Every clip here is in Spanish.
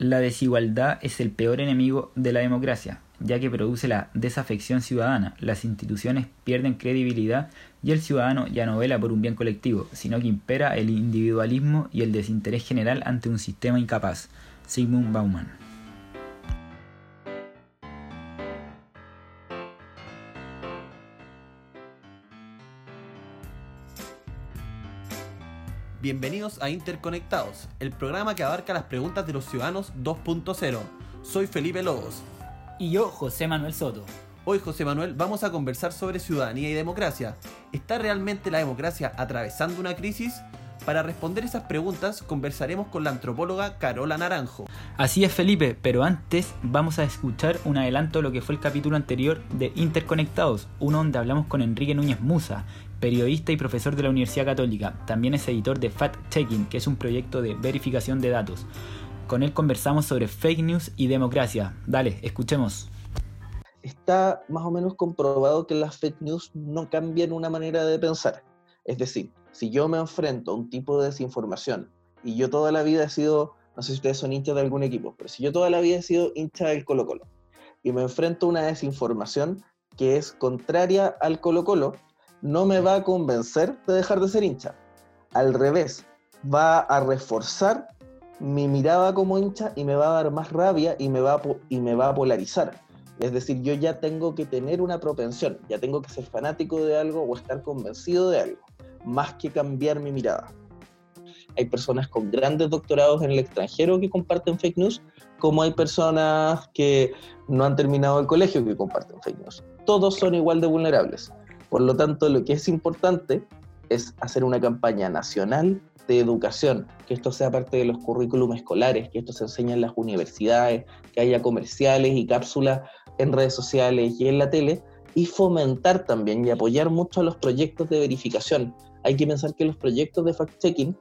La desigualdad es el peor enemigo de la democracia, ya que produce la desafección ciudadana, las instituciones pierden credibilidad y el ciudadano ya no vela por un bien colectivo, sino que impera el individualismo y el desinterés general ante un sistema incapaz. Sigmund Bauman. Bienvenidos a Interconectados, el programa que abarca las preguntas de los ciudadanos 2.0. Soy Felipe Lobos. Y yo, José Manuel Soto. Hoy, José Manuel, vamos a conversar sobre ciudadanía y democracia. ¿Está realmente la democracia atravesando una crisis? Para responder esas preguntas conversaremos con la antropóloga Carola Naranjo. Así es Felipe, pero antes vamos a escuchar un adelanto de lo que fue el capítulo anterior de Interconectados, uno donde hablamos con Enrique Núñez Musa, periodista y profesor de la Universidad Católica. También es editor de Fact Checking, que es un proyecto de verificación de datos. Con él conversamos sobre fake news y democracia. Dale, escuchemos. Está más o menos comprobado que las fake news no cambian una manera de pensar. Es decir, si yo me enfrento a un tipo de desinformación y yo toda la vida he sido, no sé si ustedes son hinchas de algún equipo, pero si yo toda la vida he sido hincha del Colo Colo y me enfrento a una desinformación que es contraria al Colo Colo, no me va a convencer de dejar de ser hincha. Al revés, va a reforzar mi mirada como hincha y me va a dar más rabia y me va a, y me va a polarizar. Es decir, yo ya tengo que tener una propensión, ya tengo que ser fanático de algo o estar convencido de algo más que cambiar mi mirada. Hay personas con grandes doctorados en el extranjero que comparten fake news, como hay personas que no han terminado el colegio que comparten fake news. Todos son igual de vulnerables. Por lo tanto, lo que es importante es hacer una campaña nacional de educación, que esto sea parte de los currículums escolares, que esto se enseñe en las universidades, que haya comerciales y cápsulas en redes sociales y en la tele, y fomentar también y apoyar mucho a los proyectos de verificación, hay que pensar que los proyectos de fact-checking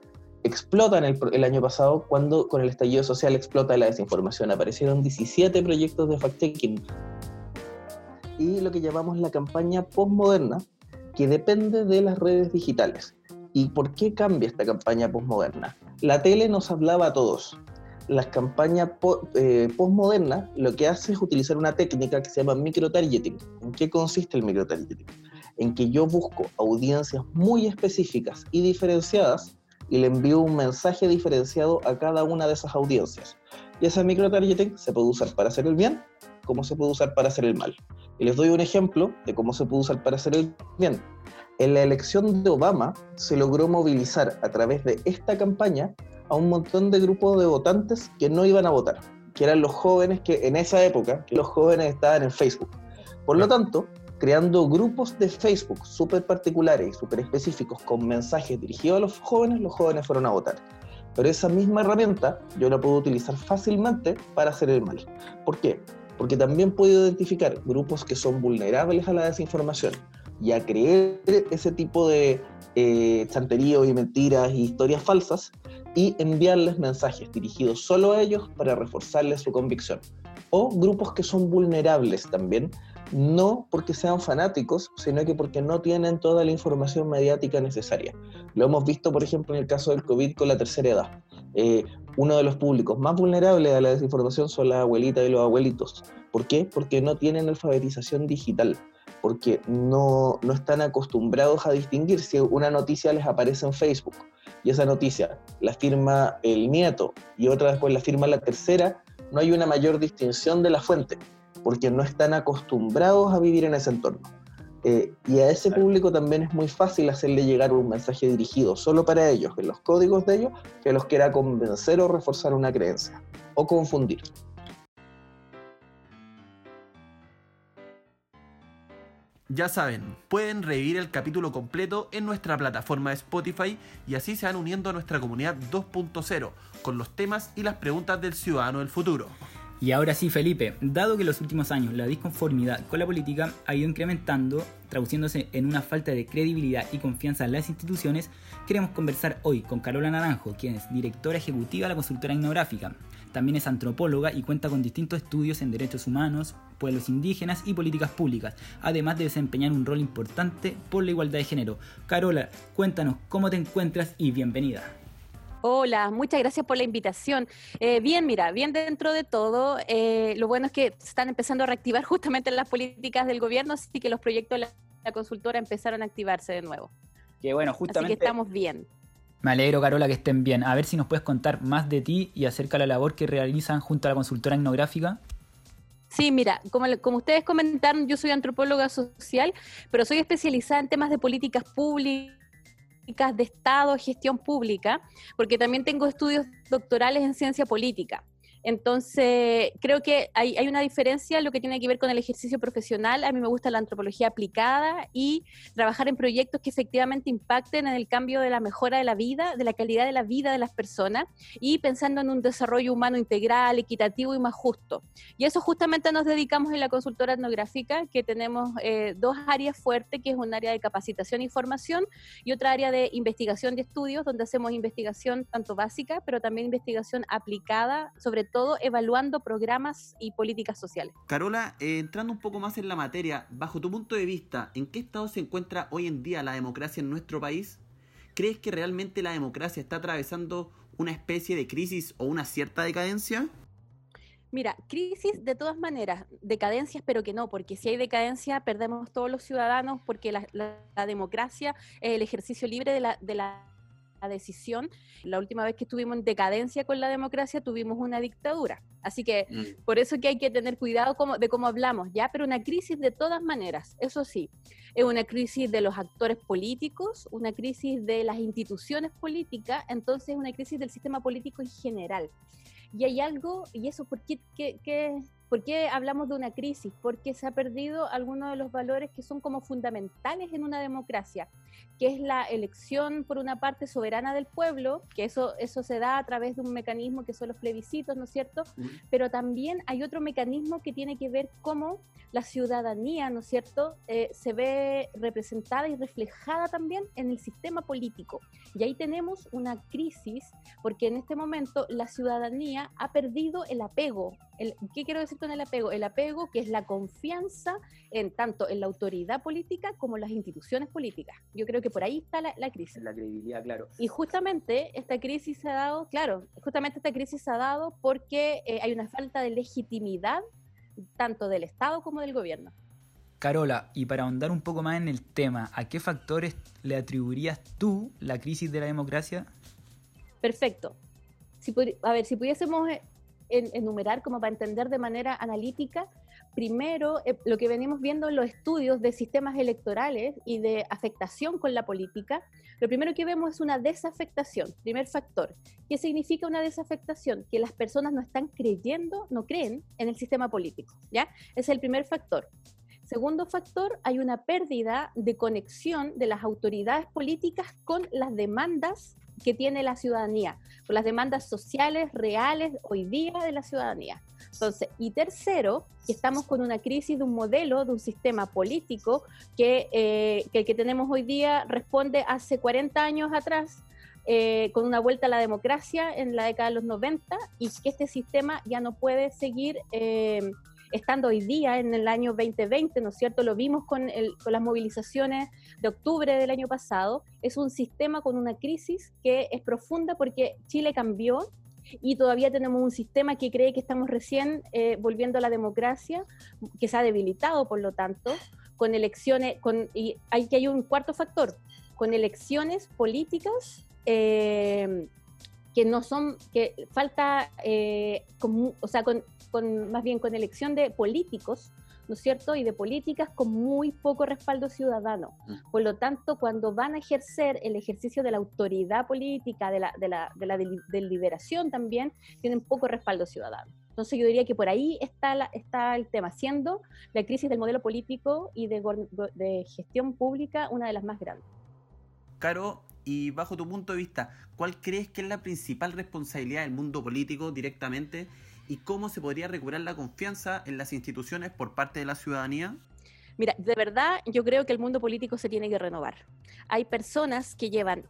explotan el, año pasado cuando con el estallido social explota la desinformación. Aparecieron 17 proyectos de fact-checking y lo que llamamos la campaña postmoderna, que depende de las redes digitales. ¿Y por qué cambia esta campaña postmoderna? La tele nos hablaba a todos. Las campañas eh, postmodernas lo que hace es utilizar una técnica que se llama microtargeting. ¿En qué consiste el microtargeting? en que yo busco audiencias muy específicas y diferenciadas y le envío un mensaje diferenciado a cada una de esas audiencias. Y esa microtargeting se puede usar para hacer el bien como se puede usar para hacer el mal. Y les doy un ejemplo de cómo se puede usar para hacer el bien. En la elección de Obama se logró movilizar a través de esta campaña a un montón de grupos de votantes que no iban a votar, que eran los jóvenes que en esa época, los jóvenes estaban en Facebook. Por lo tanto, creando grupos de Facebook súper particulares y súper específicos con mensajes dirigidos a los jóvenes, los jóvenes fueron a votar. Pero esa misma herramienta yo la puedo utilizar fácilmente para hacer el mal. ¿Por qué? Porque también puedo identificar grupos que son vulnerables a la desinformación y a creer ese tipo de eh, y mentiras y historias falsas y enviarles mensajes dirigidos solo a ellos para reforzarles su convicción. O grupos que son vulnerables también no porque sean fanáticos, sino que porque no tienen toda la información mediática necesaria. Lo hemos visto, por ejemplo, en el caso del COVID con la tercera edad. Eh, uno de los públicos más vulnerables a la desinformación son las abuelitas y los abuelitos. ¿Por qué? Porque no tienen alfabetización digital, porque no, no están acostumbrados a distinguir si una noticia les aparece en Facebook y esa noticia la firma el nieto y otra después la firma la tercera, no hay una mayor distinción de la fuente porque no están acostumbrados a vivir en ese entorno. Eh, y a ese público también es muy fácil hacerle llegar un mensaje dirigido solo para ellos, en los códigos de ellos, que los quiera convencer o reforzar una creencia, o confundir. Ya saben, pueden revivir el capítulo completo en nuestra plataforma de Spotify y así se van uniendo a nuestra comunidad 2.0 con los temas y las preguntas del ciudadano del futuro. Y ahora sí, Felipe, dado que en los últimos años la disconformidad con la política ha ido incrementando, traduciéndose en una falta de credibilidad y confianza en las instituciones, queremos conversar hoy con Carola Naranjo, quien es directora ejecutiva de la consultora etnográfica. También es antropóloga y cuenta con distintos estudios en derechos humanos, pueblos indígenas y políticas públicas, además de desempeñar un rol importante por la igualdad de género. Carola, cuéntanos cómo te encuentras y bienvenida. Hola, muchas gracias por la invitación. Eh, bien, mira, bien dentro de todo, eh, lo bueno es que se están empezando a reactivar justamente las políticas del gobierno, así que los proyectos de la, la consultora empezaron a activarse de nuevo. Que bueno, justamente... Así que estamos bien. Me alegro, Carola, que estén bien. A ver si nos puedes contar más de ti y acerca de la labor que realizan junto a la consultora etnográfica. Sí, mira, como, como ustedes comentaron, yo soy antropóloga social, pero soy especializada en temas de políticas públicas de Estado, gestión pública, porque también tengo estudios doctorales en ciencia política. Entonces, creo que hay, hay, una diferencia en lo que tiene que ver con el ejercicio profesional. A mí me gusta la antropología aplicada y trabajar en proyectos que efectivamente impacten en el cambio de la mejora de la vida, de la calidad de la vida de las personas y pensando en un desarrollo humano integral, equitativo y más justo. Y eso justamente nos dedicamos en la consultora etnográfica, que tenemos eh, dos áreas fuertes, que es un área de capacitación y formación y otra área de investigación y estudios, donde hacemos investigación tanto básica, pero también investigación aplicada, sobre todo evaluando programas y políticas sociales. Carola, eh, entrando un poco más en la materia, bajo tu punto de vista, ¿en qué estado se encuentra hoy en día la democracia en nuestro país? ¿Crees que realmente la democracia está atravesando una especie de crisis o una cierta decadencia? Mira, crisis de todas maneras, decadencia espero que no, porque si hay decadencia perdemos todos los ciudadanos, porque la, la, la democracia el ejercicio libre de la, de la decisión. La última vez que estuvimos en decadencia con la democracia tuvimos una dictadura. Así que mm. por eso que hay que tener cuidado como, de cómo hablamos, ¿ya? Pero una crisis de todas maneras, eso sí, es una crisis de los actores políticos, una crisis de las instituciones políticas, entonces es una crisis del sistema político en general. Y hay algo, y eso, ¿por qué, qué, qué ¿Por qué hablamos de una crisis? Porque se ha perdido algunos de los valores que son como fundamentales en una democracia, que es la elección por una parte soberana del pueblo, que eso, eso se da a través de un mecanismo que son los plebiscitos, ¿no es cierto? Pero también hay otro mecanismo que tiene que ver cómo la ciudadanía, ¿no es cierto?, eh, se ve representada y reflejada también en el sistema político. Y ahí tenemos una crisis, porque en este momento la ciudadanía ha perdido el apego. El, ¿Qué quiero decir con el apego? El apego que es la confianza en tanto en la autoridad política como en las instituciones políticas. Yo creo que por ahí está la, la crisis. La credibilidad, claro. Y justamente esta crisis se ha dado, claro, justamente esta crisis se ha dado porque eh, hay una falta de legitimidad tanto del Estado como del gobierno. Carola, y para ahondar un poco más en el tema, ¿a qué factores le atribuirías tú la crisis de la democracia? Perfecto. Si, a ver, si pudiésemos eh, enumerar como para entender de manera analítica, primero eh, lo que venimos viendo en los estudios de sistemas electorales y de afectación con la política, lo primero que vemos es una desafectación, primer factor. ¿Qué significa una desafectación? Que las personas no están creyendo, no creen en el sistema político, ¿ya? Es el primer factor. Segundo factor, hay una pérdida de conexión de las autoridades políticas con las demandas que tiene la ciudadanía, con las demandas sociales reales hoy día de la ciudadanía. Entonces, y tercero, que estamos con una crisis de un modelo, de un sistema político que, eh, que el que tenemos hoy día responde hace 40 años atrás eh, con una vuelta a la democracia en la década de los 90 y que este sistema ya no puede seguir eh, estando hoy día en el año 2020, ¿no es cierto? Lo vimos con, el, con las movilizaciones de octubre del año pasado. Es un sistema con una crisis que es profunda porque Chile cambió y todavía tenemos un sistema que cree que estamos recién eh, volviendo a la democracia, que se ha debilitado, por lo tanto, con elecciones, con, y hay que hay un cuarto factor, con elecciones políticas eh, que no son, que falta, eh, con, o sea, con con, más bien con elección de políticos, ¿no es cierto? Y de políticas con muy poco respaldo ciudadano. Mm. Por lo tanto, cuando van a ejercer el ejercicio de la autoridad política, de la, de la, de la deliberación también, tienen poco respaldo ciudadano. Entonces yo diría que por ahí está, la, está el tema, siendo la crisis del modelo político y de, de gestión pública una de las más grandes. Caro, y bajo tu punto de vista, ¿cuál crees que es la principal responsabilidad del mundo político directamente y cómo se podría recuperar la confianza en las instituciones por parte de la ciudadanía? Mira, de verdad yo creo que el mundo político se tiene que renovar. Hay personas que llevan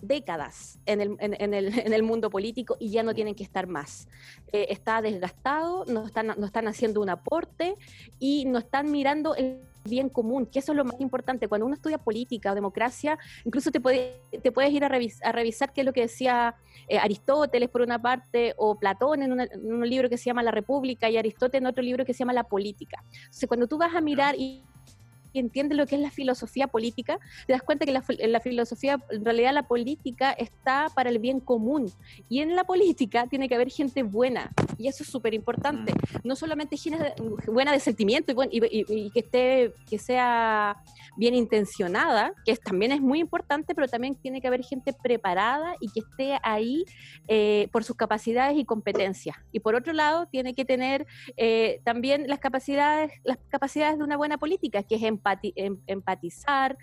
décadas en el, en, el, en el, mundo político y ya no tienen que estar más. Eh, está desgastado, no están, no están haciendo un aporte y no están mirando el bien común, que eso es lo más importante. Cuando uno estudia política o democracia, incluso te, te puedes ir a, a, revisar qué es lo que decía eh, Aristóteles por una parte, o Platón en, en, un libro que se llama La República y Aristóteles en otro libro que se llama La Política. Entonces, cuando tú vas a mirar y entiendes lo que es la filosofía política, te das cuenta que la, la, filosofía, en realidad la política está para el bien común. Y en la política tiene que haber gente buena. Y eso es súper importante. No solamente gente buena de sentimiento y, y, que, esté, que sea bien intencionada, que también es muy importante, pero también tiene que haber gente preparada y que esté ahí eh, por sus capacidades y competencias. Y por otro lado, tiene que tener eh, también las capacidades, las capacidades de una buena política, que es Em, empatizar,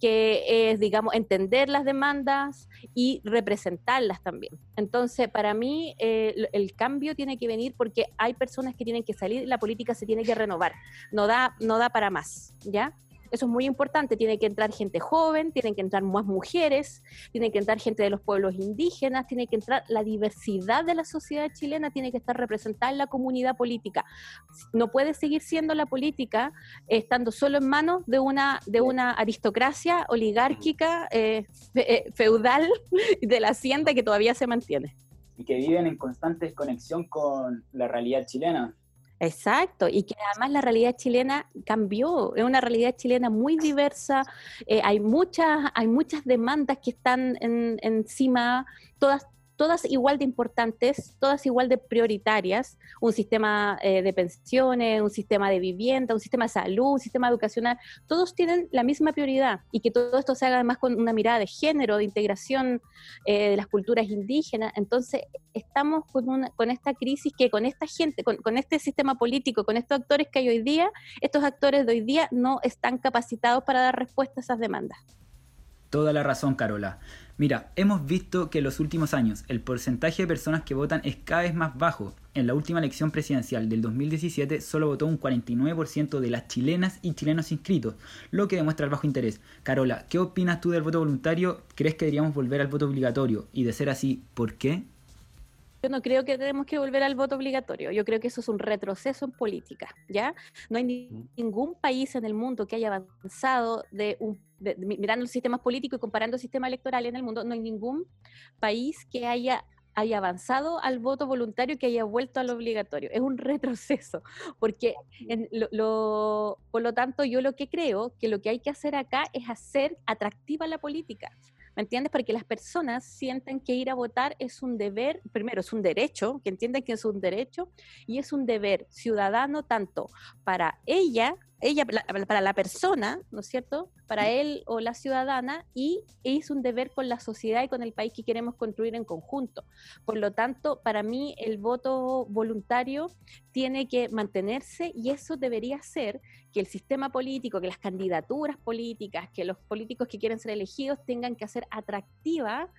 que es, digamos, entender las demandas y representarlas también. Entonces, para mí, eh, el cambio tiene que venir porque hay personas que tienen que salir, la política se tiene que renovar, no da, no da para más, ¿ya? Eso es muy importante. Tiene que entrar gente joven, tienen que entrar más mujeres, tiene que entrar gente de los pueblos indígenas, tiene que entrar la diversidad de la sociedad chilena, tiene que estar representada en la comunidad política. No puede seguir siendo la política estando solo en manos de una, de una aristocracia oligárquica, eh, eh, feudal de la hacienda que todavía se mantiene. Y que viven en constante desconexión con la realidad chilena. Exacto, y que además la realidad chilena cambió, es una realidad chilena muy diversa, eh, hay, muchas, hay muchas demandas que están en, encima, todas todas igual de importantes, todas igual de prioritarias, un sistema eh, de pensiones, un sistema de vivienda, un sistema de salud, un sistema educacional, todos tienen la misma prioridad y que todo esto se haga además con una mirada de género, de integración eh, de las culturas indígenas. Entonces, estamos con, una, con esta crisis que con esta gente, con, con este sistema político, con estos actores que hay hoy día, estos actores de hoy día no están capacitados para dar respuesta a esas demandas. Toda la razón, Carola. Mira, hemos visto que en los últimos años el porcentaje de personas que votan es cada vez más bajo. En la última elección presidencial del 2017 solo votó un 49% de las chilenas y chilenos inscritos, lo que demuestra el bajo interés. Carola, ¿qué opinas tú del voto voluntario? ¿Crees que deberíamos volver al voto obligatorio? Y de ser así, ¿por qué? Yo no creo que tenemos que volver al voto obligatorio. Yo creo que eso es un retroceso en política, ¿ya? No hay ningún país en el mundo que haya avanzado de un mirando los sistemas políticos y comparando el sistema electoral en el mundo, no hay ningún país que haya haya avanzado al voto voluntario que haya vuelto al obligatorio. Es un retroceso, porque por lo tanto yo lo que creo que lo que hay que hacer acá es hacer atractiva la política. ¿Me entiendes? Porque las personas sienten que ir a votar es un deber, primero es un derecho, que entienden que es un derecho, y es un deber ciudadano tanto para ella ella, para la persona, ¿no es cierto? Para él o la ciudadana y es un deber con la sociedad y con el país que queremos construir en conjunto. Por lo tanto, para mí el voto voluntario tiene que mantenerse y eso debería ser que el sistema político, que las candidaturas políticas, que los políticos que quieren ser elegidos tengan que hacer atractiva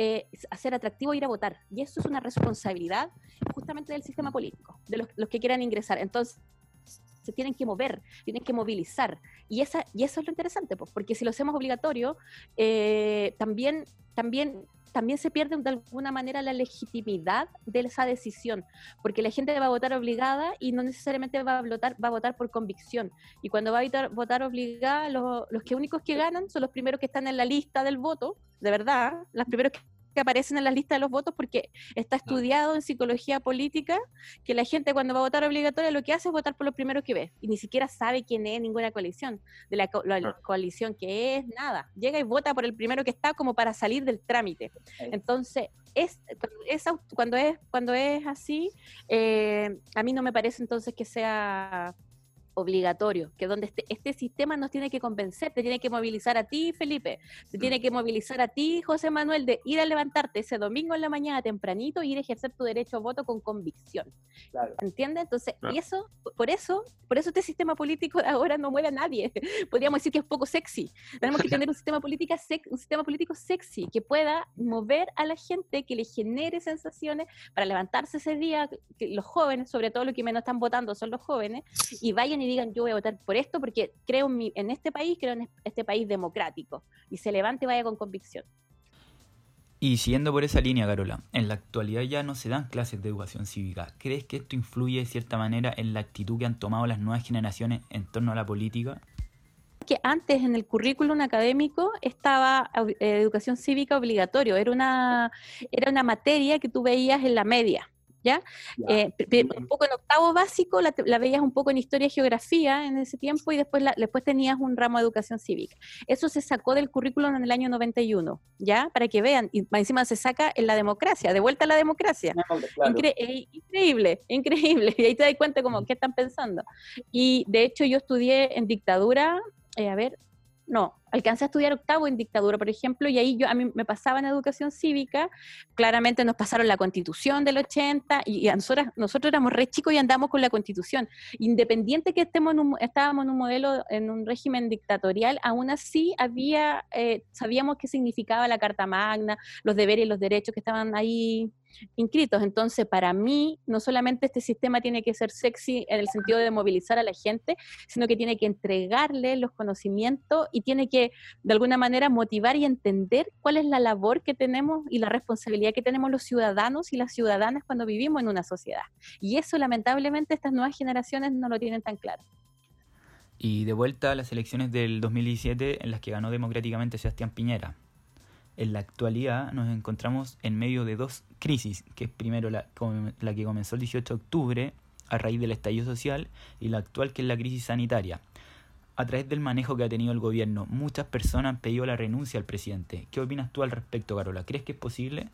eh, hacer atractivo ir a votar. Y eso es una responsabilidad justamente del sistema político, de los, los que quieran ingresar. Entonces, se tienen que mover, tienen que movilizar. Y, esa, y eso es lo interesante, pues, porque si lo hacemos obligatorio, eh, también, también, también se pierde de alguna manera la legitimidad de esa decisión, porque la gente va a votar obligada y no necesariamente va a votar, va a votar por convicción. Y cuando va a votar, obligada, los, los que únicos que ganan son los primeros que están en la lista del voto, de verdad, los primeros que que aparecen en la lista de los votos porque está estudiado en psicología política que la gente cuando va a votar obligatoria lo que hace es votar por lo primero que ve y ni siquiera sabe quién es ninguna coalición, de la, coalición que es, nada. Llega y vota por el primero que está como para salir del trámite. Entonces, es, cuando, es, cuando es así, eh, a mí no me parece entonces que sea obligatorio, que donde este, este, sistema nos tiene que convencer, te tiene que movilizar a ti, Felipe, te mm. tiene que movilizar a ti, José Manuel, de ir a levantarte ese domingo en la mañana tempranito y ir a ejercer tu derecho a voto con convicción. ¿Entiendes? Entonces, y eso, por eso, por eso este sistema político ahora no mueve a nadie. Podríamos decir que es poco sexy. Tenemos que tener un sistema, política un sistema político sexy que pueda mover a la gente, que le genere sensaciones para levantarse ese día, que los jóvenes, sobre todo los que menos están votando son los jóvenes, y vayan y digan yo voy a votar por esto porque creo en, en este país, creo en este país democrático y se levante y vaya con convicción. Y siguiendo por esa línea, Carola, en la actualidad ya no se dan clases de educación cívica. ¿Crees que esto influye de cierta manera en la actitud que han tomado las nuevas generaciones en torno a la política? que antes en el currículum académico estaba eh, educación cívica obligatorio, era una, era una materia que tú veías en la media. ¿Ya? Eh, un poco en octavo básico, la, veías un poco en historia y geografía en ese tiempo y después, después tenías un ramo de educación cívica. Eso se sacó del currículum en el año 91, ¿ya? Para que vean, y encima se saca en la democracia, de vuelta a la democracia. Eh, increíble, increíble. Y ahí te das cuenta como, ¿qué están pensando? Y de hecho yo estudié en dictadura, eh, a ver, no, alcancé a estudiar octavo en dictadura, por ejemplo, y ahí yo a mí me pasaba en educación cívica, claramente nos pasaron la constitución del 80 y, nosotros, nosotros éramos re chicos y andamos con la constitución. Independiente que estemos en un, estábamos en un modelo, en un régimen dictatorial, aún así había, eh, sabíamos qué significaba la Carta Magna, los deberes y los derechos que estaban ahí inscritos. Entonces, para mí, no solamente este sistema tiene que ser sexy en el sentido de movilizar a la gente, sino que tiene que entregarle los conocimientos y tiene que, de alguna manera, motivar y entender cuál es la labor que tenemos y la responsabilidad que tenemos los ciudadanos y las ciudadanas cuando vivimos en una sociedad. Y eso, lamentablemente, estas nuevas generaciones no lo tienen tan claro. Y de vuelta a las elecciones del 2017 en las que ganó democráticamente Sebastián Piñera en la actualidad nos encontramos en medio de dos crisis, que es primero la, la, que comenzó el 18 de octubre a raíz del estallido social y la actual que es la crisis sanitaria. A través del manejo que ha tenido el gobierno, muchas personas han pedido la renuncia al presidente. ¿Qué opinas tú al respecto, Carola? ¿Crees que es posible?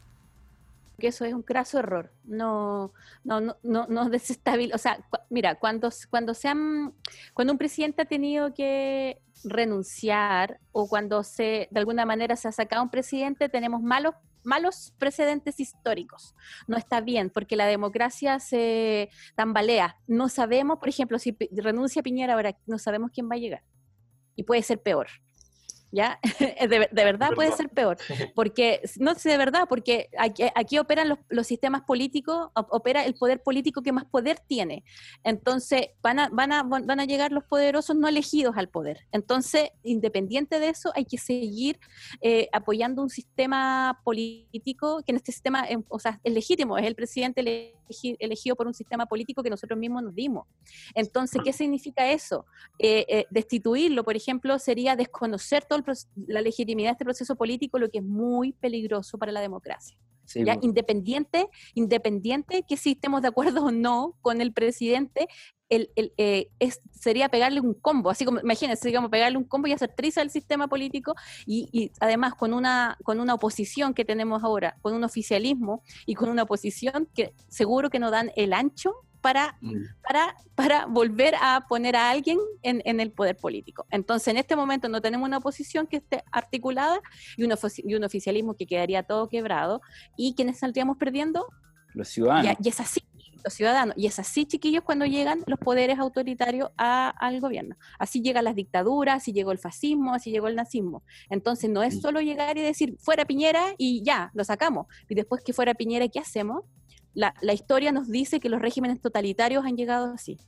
que eso es un craso error. No, no, no, no, no desestabiliza. O sea, mira, cuando, cuando, sean, cuando un presidente ha tenido que renunciar o cuando se, de alguna manera se ha sacado un presidente, tenemos malos malos precedentes históricos. No está bien, porque la democracia se tambalea. No sabemos, por ejemplo, si renuncia Piñera ahora, no sabemos quién va a llegar. Y puede ser peor. ¿Ya? De, verdad puede ser peor, porque, no sé, de verdad, porque aquí, operan los, sistemas políticos, opera el poder político que más poder tiene. Entonces, van a, van, a, van a llegar los poderosos no elegidos al poder. Entonces, independiente de eso, hay que seguir eh, apoyando un sistema político, que en este sistema, em, o sea, es legítimo, es el presidente elegido por un sistema político que nosotros mismos nos dimos. Entonces, ¿qué significa eso? Eh, eh, destituirlo, por ejemplo, sería desconocer todo el la legitimidad de este proceso político, lo que es muy peligroso para la democracia. ¿ya? Independiente, independiente que si estemos de acuerdo o no con el presidente, el, el, eh, es, sería pegarle un combo, así como, imagínense, digamos, pegarle un combo y hacer triza al sistema político y, y, además con una, con una oposición que tenemos ahora, con un oficialismo y con una oposición que seguro que no dan el ancho para, mm. para, para volver a poner a alguien en, en, el poder político. Entonces, en este momento no tenemos una oposición que esté articulada y un, y un oficialismo que quedaría todo quebrado. ¿Y quienes saldríamos perdiendo? Los ciudadanos. Y, es así, los ciudadanos. Y es así, chiquillos, cuando llegan los poderes autoritarios al gobierno. Así llegan las dictaduras, así llegó el fascismo, así llegó el nazismo. Entonces no es solo llegar y decir, fuera Piñera y ya, lo sacamos. Y después que fuera Piñera, ¿qué hacemos? La, historia nos dice que los regímenes totalitarios han llegado así.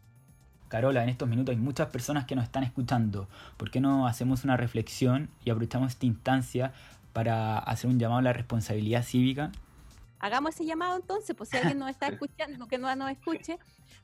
Carola, en estos minutos hay muchas personas que nos están escuchando. ¿Por qué no hacemos una reflexión y aprovechamos esta instancia para hacer un llamado a la responsabilidad cívica? Hagamos ese llamado entonces, pues si alguien nos está escuchando, que no nos escuche,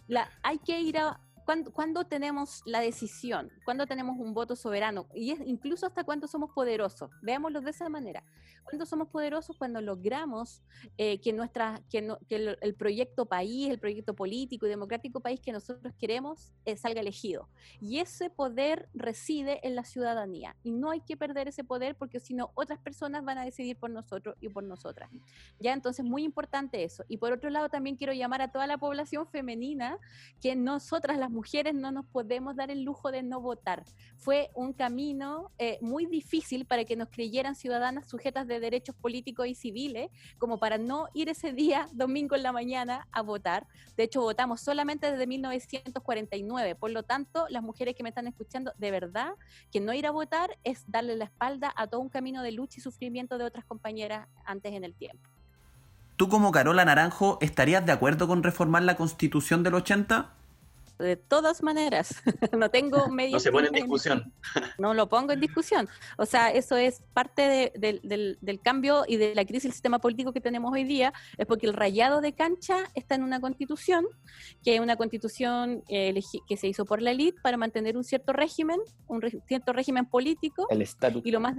la, hay que ir a, ¿Cuándo, tenemos la decisión? ¿Cuándo tenemos un voto soberano? Y es incluso hasta cuándo somos poderosos. Veámoslo de esa manera. ¿Cuándo somos poderosos? Cuando logramos eh, que, nuestra, que, el, proyecto país, el proyecto político y democrático país que nosotros queremos eh, salga elegido. Y ese poder reside en la ciudadanía. Y no hay que perder ese poder porque si no, otras personas van a decidir por nosotros y por nosotras. Ya, entonces, muy importante eso. Y por otro lado, también quiero llamar a toda la población femenina que nosotras las mujeres no nos podemos dar el lujo de no votar. Fue un camino eh, muy difícil para que nos creyeran ciudadanas sujetas de derechos políticos y civiles, como para no ir ese día, domingo en la mañana, a votar. De hecho, votamos solamente desde 1949. Por lo tanto, las mujeres que me están escuchando, de verdad, que no ir a votar es darle la espalda a todo un camino de lucha y sufrimiento de otras compañeras antes en el tiempo. ¿Tú como Carola Naranjo estarías de acuerdo con reformar la constitución del 80? De todas maneras. no tengo medio. No se pone en discusión. no lo pongo en discusión. O sea, eso es parte del, cambio y de la crisis del sistema político que tenemos hoy día, es porque el rayado de cancha está en una constitución, que es una constitución eh, que se hizo por la élite para mantener un cierto régimen, un cierto régimen político. El estatus. Y lo más,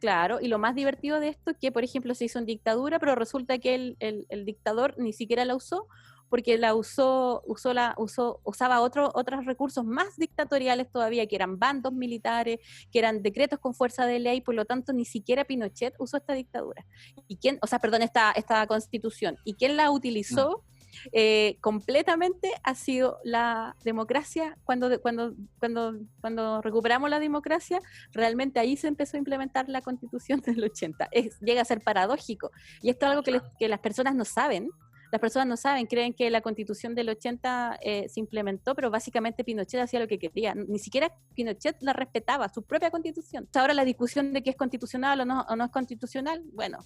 claro, y lo más divertido de esto es que, por ejemplo, se hizo en dictadura, pero resulta que el, el dictador ni siquiera la usó porque la usó, usó la, usó, usaba otro, otros recursos más dictatoriales todavía, que eran bandos militares, que eran decretos con fuerza de ley, por lo tanto ni siquiera Pinochet usó esta dictadura. ¿Y quién, o sea, perdón, esta, esta constitución? ¿Y quién la utilizó? Eh, completamente ha sido la democracia. Cuando, cuando, cuando, cuando recuperamos la democracia, realmente ahí se empezó a implementar la constitución del 80. Es, llega a ser paradójico. Y esto es algo que, que las personas no saben, las personas no saben, creen que la constitución del 80 eh, se implementó, pero básicamente Pinochet hacía lo que quería. Ni siquiera Pinochet la respetaba, su propia constitución. Ahora la discusión de que es constitucional o no, o no es constitucional, bueno,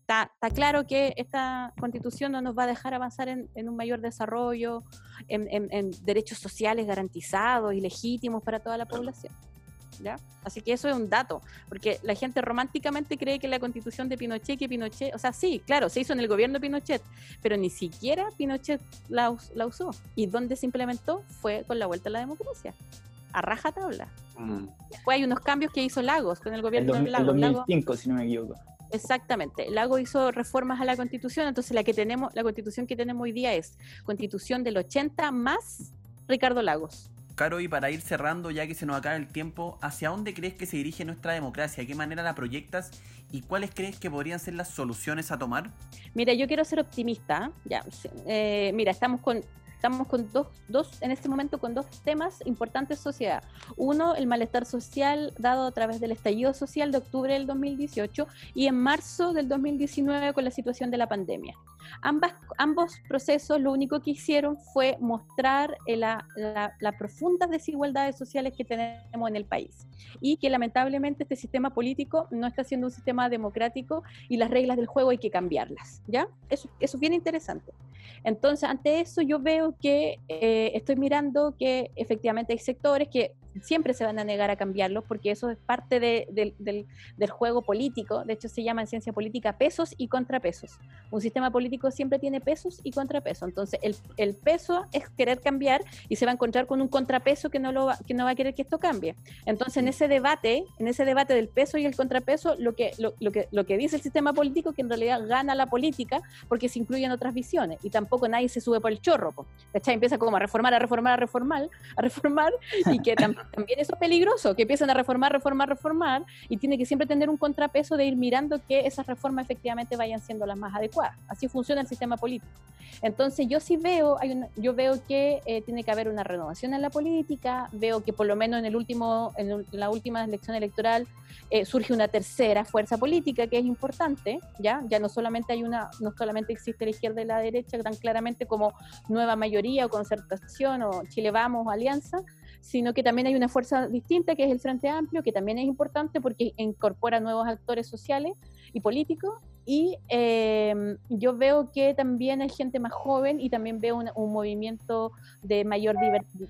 está, está, claro que esta constitución no nos va a dejar avanzar en, un mayor desarrollo, en, en derechos sociales garantizados y legítimos para toda la población. Así que eso es un dato, porque la gente románticamente cree que la constitución de Pinochet, que Pinochet, o sea, sí, claro, se hizo en el gobierno de Pinochet, pero ni siquiera Pinochet la, usó. ¿Y dónde se implementó? Fue con la vuelta a la democracia, a raja tabla. Mm. Después hay unos cambios que hizo Lagos con el gobierno de Lagos. En 2005, si no me equivoco. Exactamente. Lago hizo reformas a la constitución, entonces la que tenemos, la constitución que tenemos hoy día es constitución del 80 más Ricardo Lagos. Caro, y para ir cerrando, ya que se nos acaba el tiempo, ¿hacia dónde crees que se dirige nuestra democracia? ¿De qué manera la proyectas? ¿Y cuáles crees que podrían ser las soluciones a tomar? Mira, yo quiero ser optimista. Ya, eh, mira, estamos con estamos con dos, dos, en este momento con dos temas importantes sociedad. Uno, el malestar social dado a través del estallido social de octubre del 2018 y en marzo del 2019 con la situación de la pandemia. Ambas, ambos procesos lo único que hicieron fue mostrar las la, profundas desigualdades sociales que tenemos en el país y que lamentablemente este sistema político no está siendo un sistema democrático y las reglas del juego hay que cambiarlas. ¿ya? Eso, eso es bien interesante. Entonces, ante eso yo veo que eh, estoy mirando que efectivamente hay sectores que siempre se van a negar a cambiarlos porque eso es parte del, del, juego político. De hecho, se llama en ciencia política pesos y contrapesos. Un sistema político siempre tiene pesos y contrapesos. Entonces, el, el, peso es querer cambiar y se va a encontrar con un contrapeso que no, lo va, que no va a querer que esto cambie. Entonces, en ese debate, en ese debate del peso y el contrapeso, lo que, lo, lo que, lo que dice el sistema político que en realidad gana la política porque se incluyen otras visiones y tampoco nadie se sube por el chorro. ¿cachai? Empieza como a reformar, a reformar, a reformar, a reformar y que también también eso es peligroso, que empiecen a reformar, reformar, reformar, y tiene que siempre tener un contrapeso de ir mirando que esas reformas efectivamente vayan siendo las más adecuadas. Así funciona el sistema político. Entonces yo sí veo, hay yo veo que eh, tiene que haber una renovación en la política, veo que por lo menos en, el último, en la última elección electoral eh, surge una tercera fuerza política que es importante, ¿ya? Ya no solamente hay una, no solamente existe la izquierda y la derecha tan claramente como nueva mayoría o concertación o Chile Vamos o Alianza, sino que también hay una fuerza distinta que es el Frente Amplio, que también es importante porque incorpora nuevos actores sociales y políticos. Y em, yo veo que también hay gente más joven y también veo un, movimiento de mayor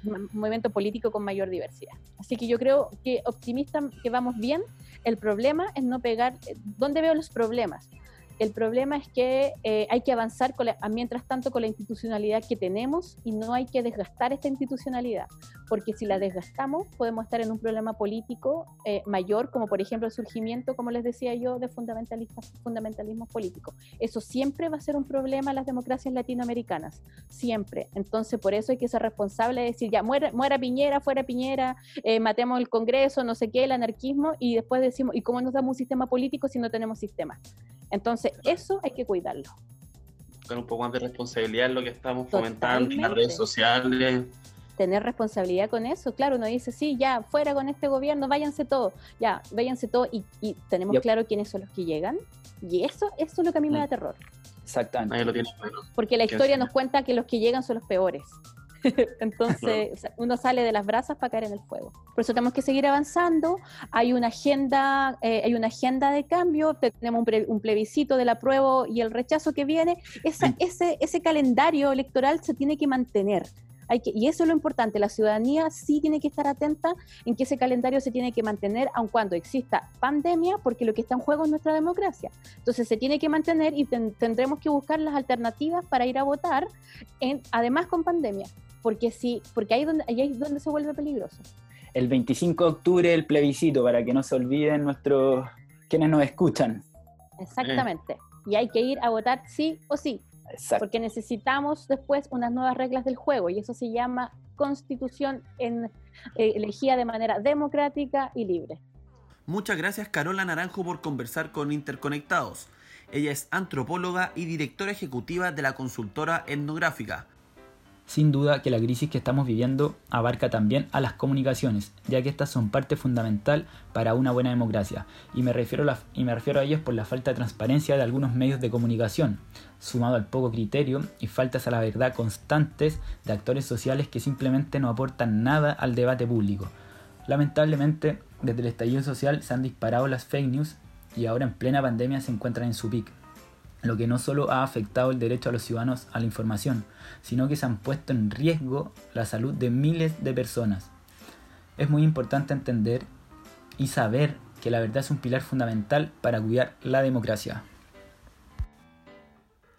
un movimiento político con mayor diversidad. Así que yo creo que optimista que vamos bien. El problema es no pegar. Eh, ¿Dónde veo los problemas? El problema es que eh, hay que avanzar con mientras tanto con la institucionalidad que tenemos y no hay que desgastar esta institucionalidad, porque si la desgastamos podemos estar en un problema político eh, mayor, como por ejemplo el surgimiento, como les decía yo, de fundamentalistas, fundamentalismo político. Eso siempre va a ser un problema en las democracias latinoamericanas, siempre. Entonces por eso hay que ser responsable de decir, ya, muera, muera Piñera, fuera Piñera, eh, matemos el Congreso, no sé qué, el anarquismo, y después decimos, ¿y cómo nos damos un sistema político si no tenemos sistema? Entonces, eso hay que cuidarlo. Con un poco más de responsabilidad en lo que estamos fomentando en las redes sociales. Tener responsabilidad con eso, claro, uno dice, sí, ya, fuera con este gobierno, váyanse todos, ya, váyanse todos, y, tenemos claro quiénes son los que llegan, y eso, eso es lo que a mí me da mm. terror. Exactamente. Lo Porque la historia nos cuenta que los que llegan son los peores. Entonces uno sale de las brasas para caer en el fuego. Por eso tenemos que seguir avanzando. Hay una agenda, eh, hay una agenda de cambio. Tenemos un, plebiscito del apruebo y el rechazo que viene. ese, ese calendario electoral se tiene que mantener Hay que, y eso es lo importante, la ciudadanía sí tiene que estar atenta en que ese calendario se tiene que mantener aun cuando exista pandemia, porque lo que está en juego es nuestra democracia. Entonces se tiene que mantener y tendremos que buscar las alternativas para ir a votar, en, además con pandemia, porque, sí, porque ahí, donde, ahí es donde se vuelve peligroso. El 25 de octubre el plebiscito, para que no se olviden nuestros quienes nos escuchan. Exactamente. Y hay que ir a votar sí o sí. Porque necesitamos después unas nuevas reglas del juego y eso se llama constitución en, eh, elegida de manera democrática y libre. Muchas gracias Carola Naranjo por conversar con Interconectados. Ella es antropóloga y directora ejecutiva de la consultora etnográfica. Sin duda que la crisis que estamos viviendo abarca también a las comunicaciones, ya que estas son parte fundamental para una buena democracia, y me refiero a, refiero a ellas por la falta de transparencia de algunos medios de comunicación, sumado al poco criterio y faltas a la verdad constantes de actores sociales que simplemente no aportan nada al debate público. Lamentablemente, desde el estallido social se han disparado las fake news y ahora en plena pandemia se encuentran en su pic lo que no solo ha afectado el derecho a los ciudadanos a la información, sino que se han puesto en riesgo la salud de miles de personas. Es muy importante entender y saber que la verdad es un pilar fundamental para cuidar la democracia.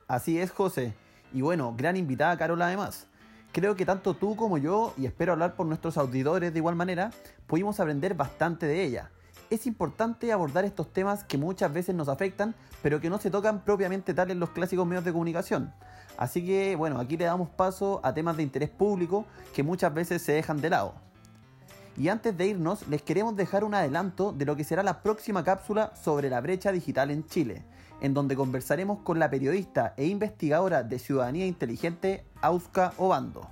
Así es, José. Y bueno, gran invitada Carola además. Creo que tanto tú como yo, y espero hablar por nuestros auditores de igual manera, pudimos aprender bastante de ella es importante abordar estos temas que muchas veces nos afectan, pero que no se tocan propiamente tal en los clásicos medios de comunicación. Así que bueno, aquí le damos paso a temas de interés público que muchas veces se dejan de lado. Y antes de irnos, les queremos dejar un adelanto de lo que será la próxima cápsula sobre la brecha digital en Chile, en donde conversaremos con la periodista e investigadora de Ciudadanía Inteligente, Auska Obando.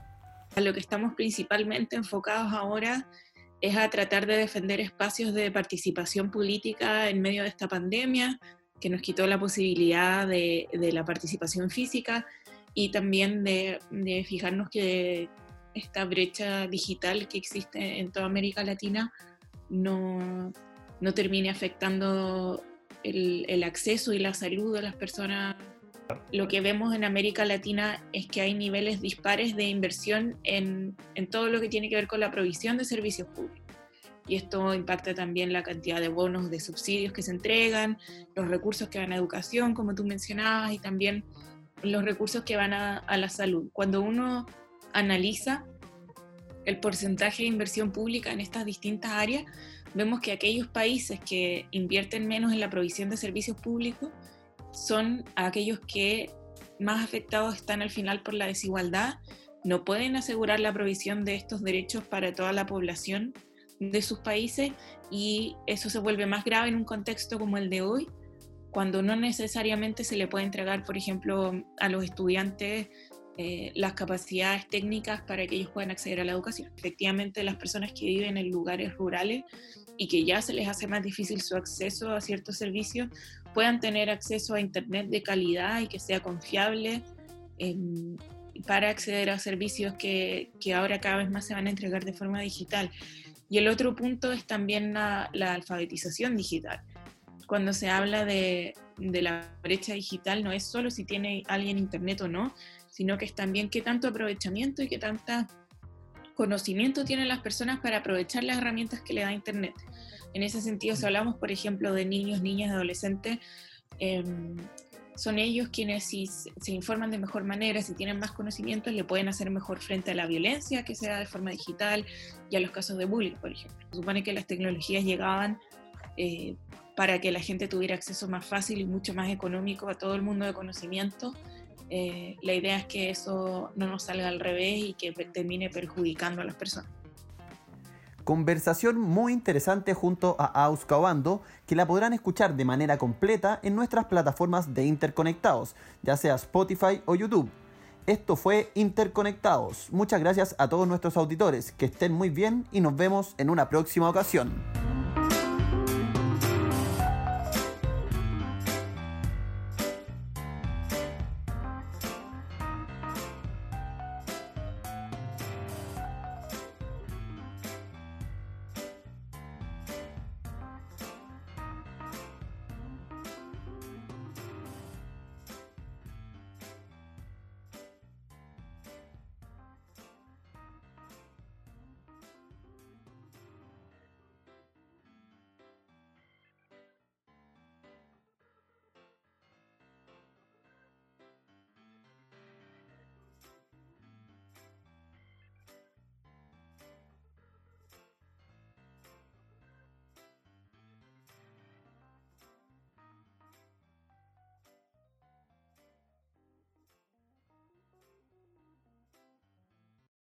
A lo que estamos principalmente enfocados ahora es a tratar de defender espacios de participación política en medio de esta pandemia, que nos quitó la posibilidad de, la participación física y también de, fijarnos que esta brecha digital que existe en toda América Latina no, no termine afectando el, el, acceso y la salud de las personas. Lo que vemos en América Latina es que hay niveles dispares de inversión en, en todo lo que tiene que ver con la provisión de servicios públicos y esto impacta también la cantidad de bonos de subsidios que se entregan, los recursos que van a educación, como tú mencionabas, y también los recursos que van a, a la salud. Cuando uno analiza el porcentaje de inversión pública en estas distintas áreas, vemos que aquellos países que invierten menos en la provisión de servicios públicos son aquellos que más afectados están al final por la desigualdad, no pueden asegurar la provisión de estos derechos para toda la población de sus países y eso se vuelve más grave en un contexto como el de hoy, cuando no necesariamente se le puede entregar, por ejemplo, a los estudiantes eh, las capacidades técnicas para que ellos puedan acceder a la educación. Efectivamente, las personas que viven en lugares rurales y que ya se les hace más difícil su acceso a ciertos servicios, puedan tener acceso a Internet de calidad y que sea confiable em, para acceder a servicios que, que ahora cada vez más se van a entregar de forma digital. Y el otro punto es también la, alfabetización digital. Cuando se habla de, la brecha digital, no es solo si tiene alguien internet o no, sino que es también qué tanto aprovechamiento y qué tanta conocimiento tienen las personas para aprovechar las herramientas que le da Internet. En ese sentido, si hablamos, por ejemplo, de niños, niñas, adolescentes, em, son ellos quienes si se informan de mejor manera, si tienen más conocimientos, le pueden hacer mejor frente a la violencia que se da de forma digital y a los casos de bullying, por ejemplo. Se supone que las tecnologías llegaban eh, para que la gente tuviera acceso más fácil y mucho más económico a todo el mundo de conocimiento. Eh, la idea es que eso no nos salga al revés y que termine perjudicando a las personas. Conversación muy interesante junto a Auska Obando, que la podrán escuchar de manera completa en nuestras plataformas de interconectados, ya sea Spotify o YouTube. Esto fue Interconectados. Muchas gracias a todos nuestros auditores, que estén muy bien y nos vemos en una próxima ocasión.